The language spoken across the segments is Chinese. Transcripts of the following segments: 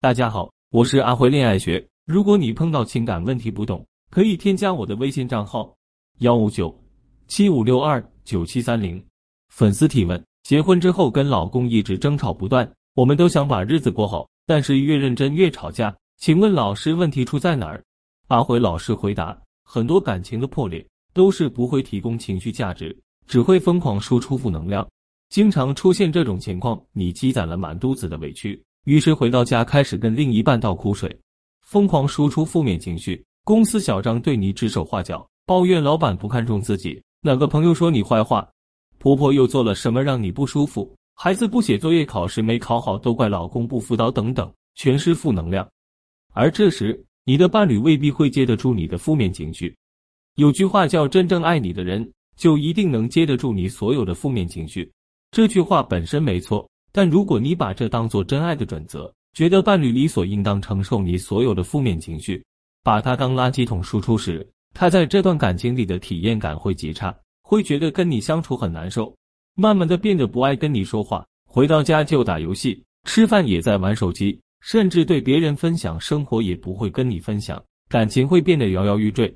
大家好，我是阿辉恋爱学。如果你碰到情感问题不懂，可以添加我的微信账号幺五九七五六二九七三零。粉丝提问：结婚之后跟老公一直争吵不断，我们都想把日子过好，但是越认真越吵架。请问老师，问题出在哪儿？阿辉老师回答：很多感情的破裂都是不会提供情绪价值，只会疯狂输出负能量。经常出现这种情况，你积攒了满肚子的委屈。于是回到家，开始跟另一半倒苦水，疯狂输出负面情绪。公司小张对你指手画脚，抱怨老板不看重自己；哪个朋友说你坏话，婆婆又做了什么让你不舒服？孩子不写作业，考试没考好，都怪老公不辅导，等等，全是负能量。而这时，你的伴侣未必会接得住你的负面情绪。有句话叫“真正爱你的人，就一定能接得住你所有的负面情绪”。这句话本身没错。但如果你把这当做真爱的准则，觉得伴侣理所应当承受你所有的负面情绪，把他当垃圾桶输出时，他在这段感情里的体验感会极差，会觉得跟你相处很难受，慢慢的变得不爱跟你说话，回到家就打游戏，吃饭也在玩手机，甚至对别人分享生活也不会跟你分享，感情会变得摇摇欲坠。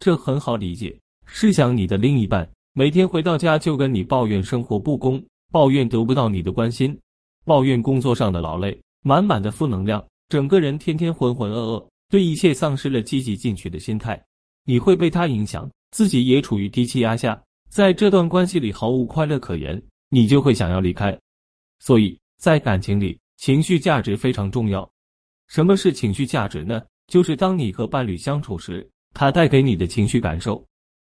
这很好理解，试想你的另一半每天回到家就跟你抱怨生活不公。抱怨得不到你的关心，抱怨工作上的劳累，满满的负能量，整个人天天浑浑噩噩，对一切丧失了积极进取的心态。你会被他影响，自己也处于低气压下，在这段关系里毫无快乐可言，你就会想要离开。所以在感情里，情绪价值非常重要。什么是情绪价值呢？就是当你和伴侣相处时，他带给你的情绪感受。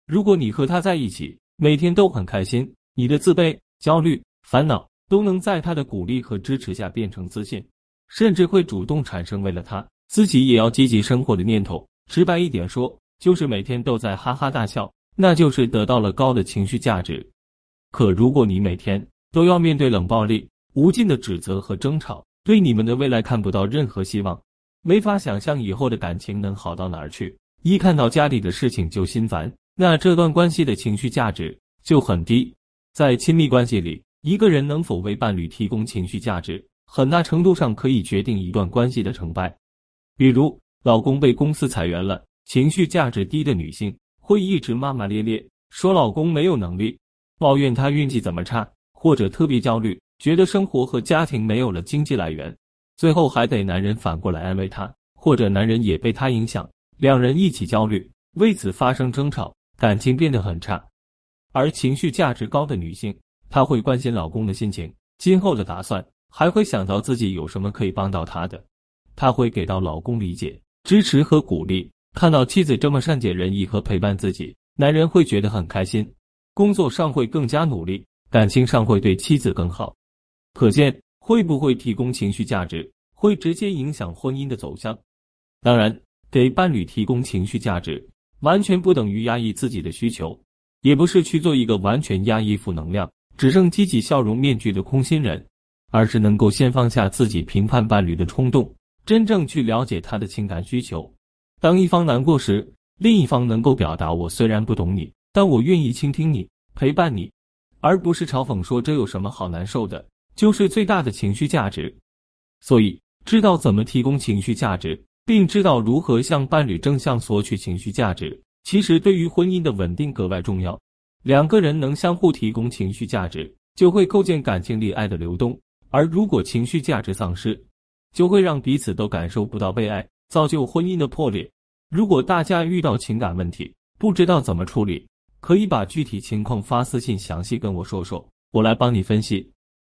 如果你和他在一起，每天都很开心，你的自卑。焦虑、烦恼都能在他的鼓励和支持下变成自信，甚至会主动产生为了他自己也要积极生活的念头。直白一点说，就是每天都在哈哈大笑，那就是得到了高的情绪价值。可如果你每天都要面对冷暴力、无尽的指责和争吵，对你们的未来看不到任何希望，没法想象以后的感情能好到哪儿去。一看到家里的事情就心烦，那这段关系的情绪价值就很低。在亲密关系里，一个人能否为伴侣提供情绪价值，很大程度上可以决定一段关系的成败。比如，老公被公司裁员了，情绪价值低的女性会一直骂骂咧咧，说老公没有能力，抱怨他运气怎么差，或者特别焦虑，觉得生活和家庭没有了经济来源，最后还得男人反过来安慰她，或者男人也被她影响，两人一起焦虑，为此发生争吵，感情变得很差。而情绪价值高的女性，她会关心老公的心情、今后的打算，还会想到自己有什么可以帮到他的。她会给到老公理解、支持和鼓励。看到妻子这么善解人意和陪伴自己，男人会觉得很开心，工作上会更加努力，感情上会对妻子更好。可见，会不会提供情绪价值，会直接影响婚姻的走向。当然，给伴侣提供情绪价值，完全不等于压抑自己的需求。也不是去做一个完全压抑负能量、只剩积极笑容面具的空心人，而是能够先放下自己评判伴侣的冲动，真正去了解他的情感需求。当一方难过时，另一方能够表达“我虽然不懂你，但我愿意倾听你，陪伴你”，而不是嘲讽说“这有什么好难受的”，就是最大的情绪价值。所以，知道怎么提供情绪价值，并知道如何向伴侣正向索取情绪价值。其实，对于婚姻的稳定格外重要。两个人能相互提供情绪价值，就会构建感情里爱的流动。而如果情绪价值丧失，就会让彼此都感受不到被爱，造就婚姻的破裂。如果大家遇到情感问题，不知道怎么处理，可以把具体情况发私信详细跟我说说，我来帮你分析。